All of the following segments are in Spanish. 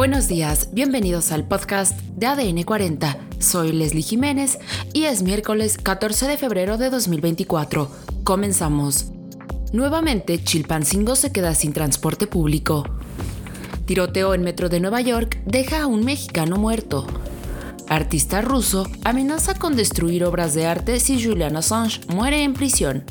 Buenos días, bienvenidos al podcast de ADN 40. Soy Leslie Jiménez y es miércoles 14 de febrero de 2024. Comenzamos. Nuevamente, Chilpancingo se queda sin transporte público. Tiroteo en metro de Nueva York deja a un mexicano muerto. Artista ruso amenaza con destruir obras de arte si Julian Assange muere en prisión.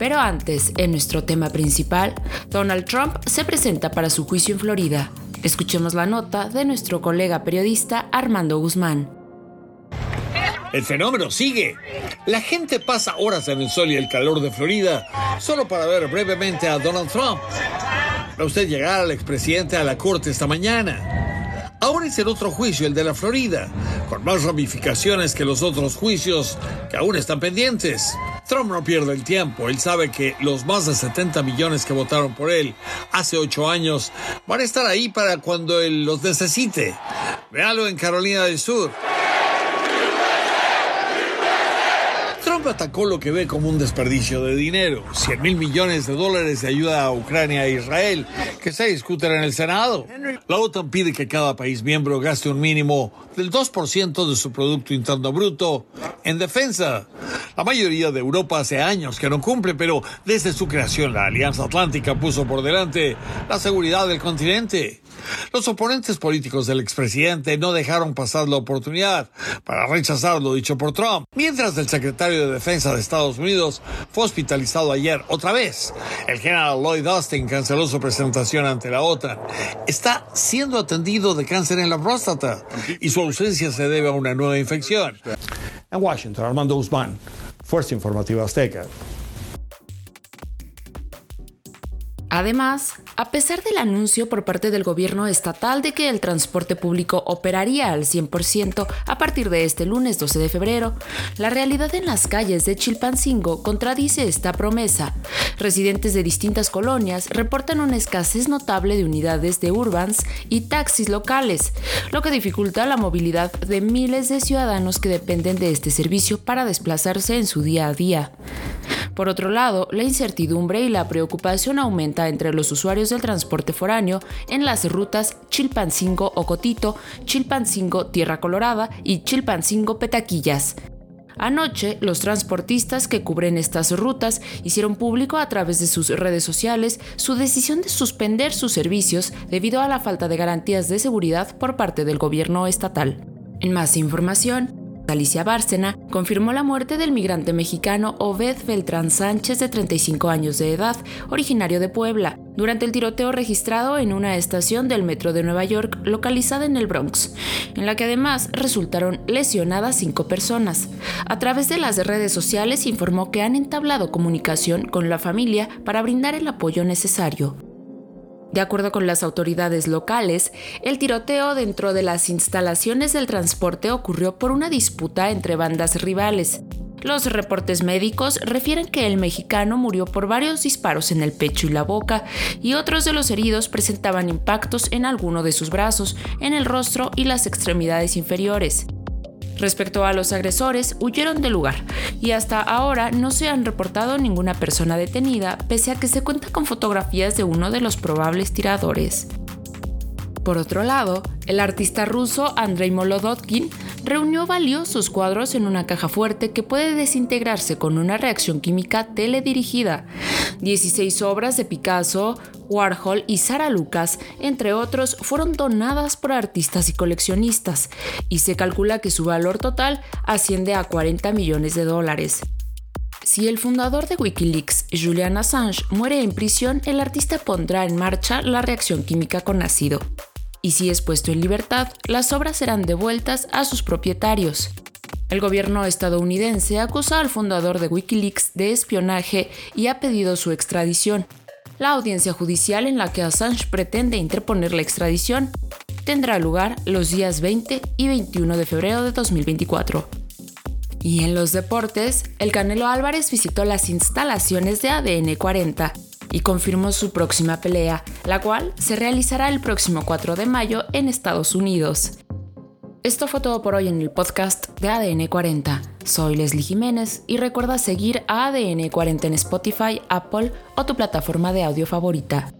Pero antes, en nuestro tema principal, Donald Trump se presenta para su juicio en Florida. Escuchemos la nota de nuestro colega periodista Armando Guzmán. El fenómeno sigue. La gente pasa horas en el sol y el calor de Florida solo para ver brevemente a Donald Trump. Para usted llegar al expresidente a la corte esta mañana. Ahora es el otro juicio, el de la Florida, con más ramificaciones que los otros juicios que aún están pendientes. Trump no pierde el tiempo. Él sabe que los más de 70 millones que votaron por él hace ocho años van a estar ahí para cuando él los necesite. Véalo en Carolina del Sur. Trump atacó lo que ve como un desperdicio de dinero, 100 mil millones de dólares de ayuda a Ucrania e Israel, que se discuten en el Senado. La OTAN pide que cada país miembro gaste un mínimo del 2% de su Producto Interno Bruto en defensa. La mayoría de Europa hace años que no cumple, pero desde su creación la Alianza Atlántica puso por delante la seguridad del continente. Los oponentes políticos del expresidente no dejaron pasar la oportunidad para rechazar lo dicho por Trump, mientras el secretario de Defensa de Estados Unidos fue hospitalizado ayer otra vez. El general Lloyd Austin canceló su presentación ante la OTAN. Está siendo atendido de cáncer en la próstata y su ausencia se debe a una nueva infección. En Washington, Armando Guzmán, Fuerza Informativa Azteca. Además, a pesar del anuncio por parte del gobierno estatal de que el transporte público operaría al 100% a partir de este lunes 12 de febrero, la realidad en las calles de Chilpancingo contradice esta promesa. Residentes de distintas colonias reportan una escasez notable de unidades de urbans y taxis locales, lo que dificulta la movilidad de miles de ciudadanos que dependen de este servicio para desplazarse en su día a día. Por otro lado, la incertidumbre y la preocupación aumenta entre los usuarios del transporte foráneo en las rutas Chilpancingo-Ocotito, Chilpancingo-Tierra Colorada y Chilpancingo-Petaquillas. Anoche, los transportistas que cubren estas rutas hicieron público a través de sus redes sociales su decisión de suspender sus servicios debido a la falta de garantías de seguridad por parte del gobierno estatal. En más información, Alicia Bárcena, confirmó la muerte del migrante mexicano Obed Beltrán Sánchez, de 35 años de edad, originario de Puebla, durante el tiroteo registrado en una estación del metro de Nueva York localizada en el Bronx, en la que además resultaron lesionadas cinco personas. A través de las redes sociales informó que han entablado comunicación con la familia para brindar el apoyo necesario. De acuerdo con las autoridades locales, el tiroteo dentro de las instalaciones del transporte ocurrió por una disputa entre bandas rivales. Los reportes médicos refieren que el mexicano murió por varios disparos en el pecho y la boca, y otros de los heridos presentaban impactos en alguno de sus brazos, en el rostro y las extremidades inferiores. Respecto a los agresores, huyeron del lugar y hasta ahora no se han reportado ninguna persona detenida, pese a que se cuenta con fotografías de uno de los probables tiradores. Por otro lado, el artista ruso Andrei Molodotkin reunió valiosos cuadros en una caja fuerte que puede desintegrarse con una reacción química teledirigida. 16 obras de Picasso, Warhol y Sara Lucas, entre otros, fueron donadas por artistas y coleccionistas, y se calcula que su valor total asciende a 40 millones de dólares. Si el fundador de Wikileaks, Julian Assange, muere en prisión, el artista pondrá en marcha la reacción química con ácido y si es puesto en libertad, las obras serán devueltas a sus propietarios. El gobierno estadounidense acusa al fundador de Wikileaks de espionaje y ha pedido su extradición. La audiencia judicial en la que Assange pretende interponer la extradición tendrá lugar los días 20 y 21 de febrero de 2024. Y en los deportes, el Canelo Álvarez visitó las instalaciones de ADN 40 y confirmó su próxima pelea, la cual se realizará el próximo 4 de mayo en Estados Unidos. Esto fue todo por hoy en el podcast de ADN 40. Soy Leslie Jiménez y recuerda seguir a ADN 40 en Spotify, Apple o tu plataforma de audio favorita.